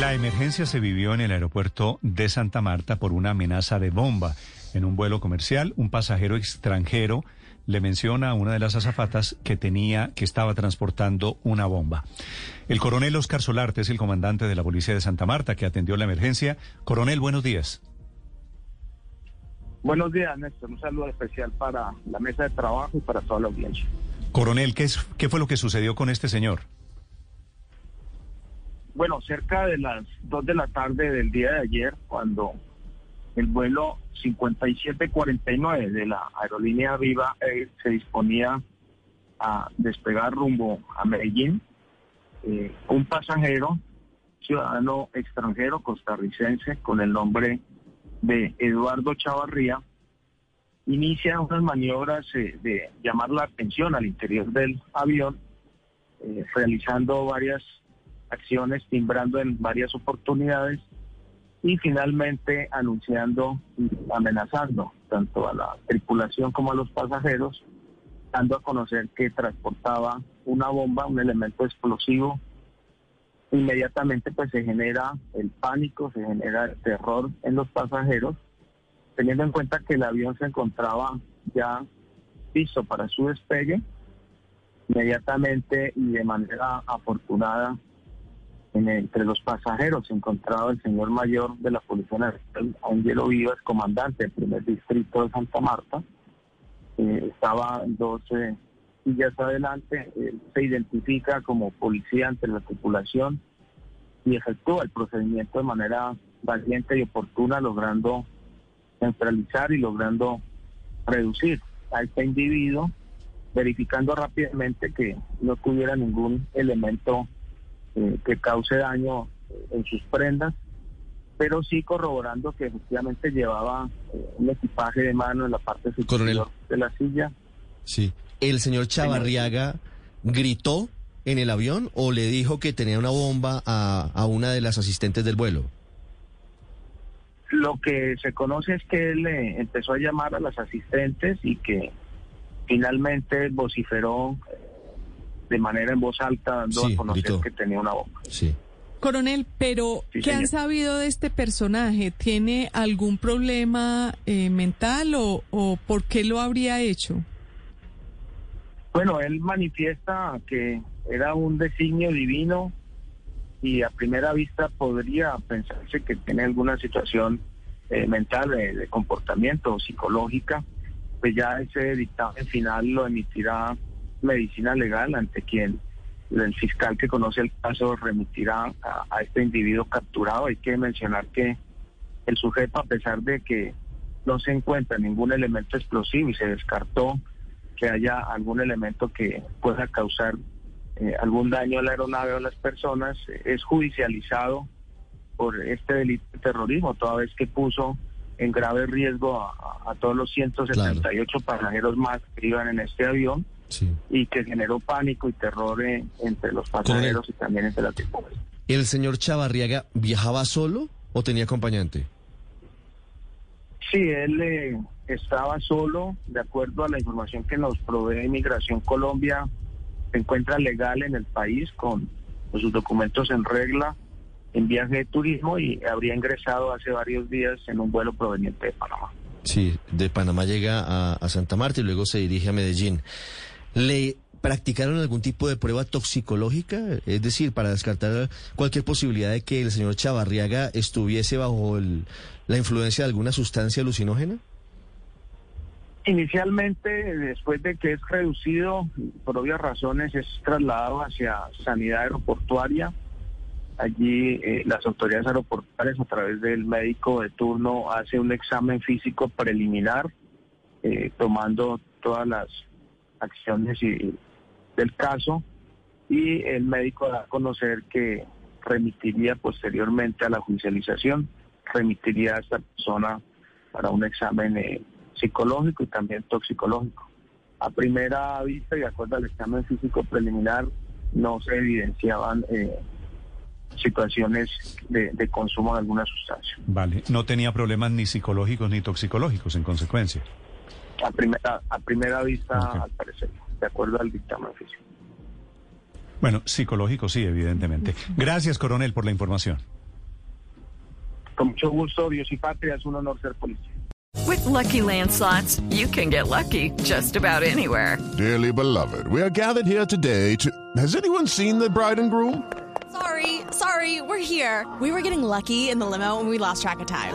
La emergencia se vivió en el aeropuerto de Santa Marta por una amenaza de bomba. En un vuelo comercial, un pasajero extranjero le menciona a una de las azafatas que tenía, que estaba transportando una bomba. El coronel Oscar Solarte es el comandante de la policía de Santa Marta que atendió la emergencia. Coronel, buenos días. Buenos días, Néstor. Un saludo especial para la mesa de trabajo y para toda la audiencia. Coronel, ¿qué, es, qué fue lo que sucedió con este señor? Bueno, cerca de las 2 de la tarde del día de ayer, cuando el vuelo 5749 de la aerolínea Viva se disponía a despegar rumbo a Medellín, eh, un pasajero, ciudadano extranjero costarricense con el nombre de Eduardo Chavarría, inicia unas maniobras eh, de llamar la atención al interior del avión, eh, realizando varias acciones, timbrando en varias oportunidades y finalmente anunciando y amenazando tanto a la tripulación como a los pasajeros, dando a conocer que transportaba una bomba, un elemento explosivo. Inmediatamente pues se genera el pánico, se genera el terror en los pasajeros, teniendo en cuenta que el avión se encontraba ya listo para su despegue. Inmediatamente y de manera afortunada entre los pasajeros se encontraba el señor mayor de la Policía Nacional, Angelo Vivas, comandante del primer distrito de Santa Marta. Eh, estaba dos sillas adelante, se identifica como policía ante la tripulación y efectúa el procedimiento de manera valiente y oportuna, logrando centralizar y logrando reducir a este individuo, verificando rápidamente que no tuviera ningún elemento eh, que cause daño en sus prendas, pero sí corroborando que efectivamente llevaba eh, un equipaje de mano en la parte superior de la silla. Sí. ¿El señor Chavarriaga gritó en el avión o le dijo que tenía una bomba a, a una de las asistentes del vuelo? Lo que se conoce es que él eh, empezó a llamar a las asistentes y que finalmente vociferó de manera en voz alta dando a conocer que tenía una bomba. Sí. Coronel, pero ¿qué han sabido de este personaje? ¿Tiene algún problema eh, mental o, o por qué lo habría hecho? Bueno, él manifiesta que era un designio divino y a primera vista podría pensarse que tiene alguna situación eh, mental de, de comportamiento o psicológica, pues ya ese dictamen final lo emitirá medicina legal ante quien el fiscal que conoce el caso remitirá a, este individuo capturado. Hay que mencionar que el sujeto, a pesar de que no se encuentra ningún elemento explosivo y se descartó que haya algún elemento que pueda causar eh, algún daño a la aeronave o a las personas, es judicializado por este delito de terrorismo, toda vez que puso en grave riesgo a, todos los 178 pasajeros más que iban en este avión y que generó pánico y terror entre los pasajeros y también entre la tripulación. ¿El señor Chavarriaga viajaba solo o tenía acompañante? Sí, él eh, estaba solo, de acuerdo a la información que nos provee Inmigración Colombia, se encuentra legal en el país con sus documentos en regla en viaje de turismo y habría ingresado hace varios días en un vuelo proveniente de Panamá. Sí, de Panamá llega a, a Santa Marta y luego se dirige a Medellín. ¿Le practicaron algún tipo de prueba toxicológica? Es decir, para descartar cualquier posibilidad de que el señor Chavarriaga estuviese bajo la influencia de alguna sustancia alucinógena? Inicialmente, después de que es reducido, por obvias razones, es trasladado hacia sanidad aeroportuaria. Allí eh, las autoridades aeroportuarias, a través del médico de turno, hace un examen físico preliminar, eh, tomando todas las acciones y, del caso y el médico da a conocer que remitiría posteriormente a la judicialización, remitiría a esta persona para un examen eh, psicológico y también toxicológico. A primera vista y de acuerdo al examen físico preliminar, no se evidenciaban eh, situaciones de, consumo de alguna sustancia. Vale, no tenía problemas ni psicológicos ni toxicológicos en consecuencia. A primera, a primera vista, al parecer, de acuerdo al dictamen físico. Bueno, psicológico sí, evidentemente. Gracias, coronel, por la información. Con mucho gusto, Dios y patria, es un honor ser policía. With lucky landslots, you can get lucky just about anywhere. Dearly beloved, we are gathered here today to. Has anyone seen the bride and groom? Sorry, sorry, we're here. We were getting lucky in the limo and we lost track of time.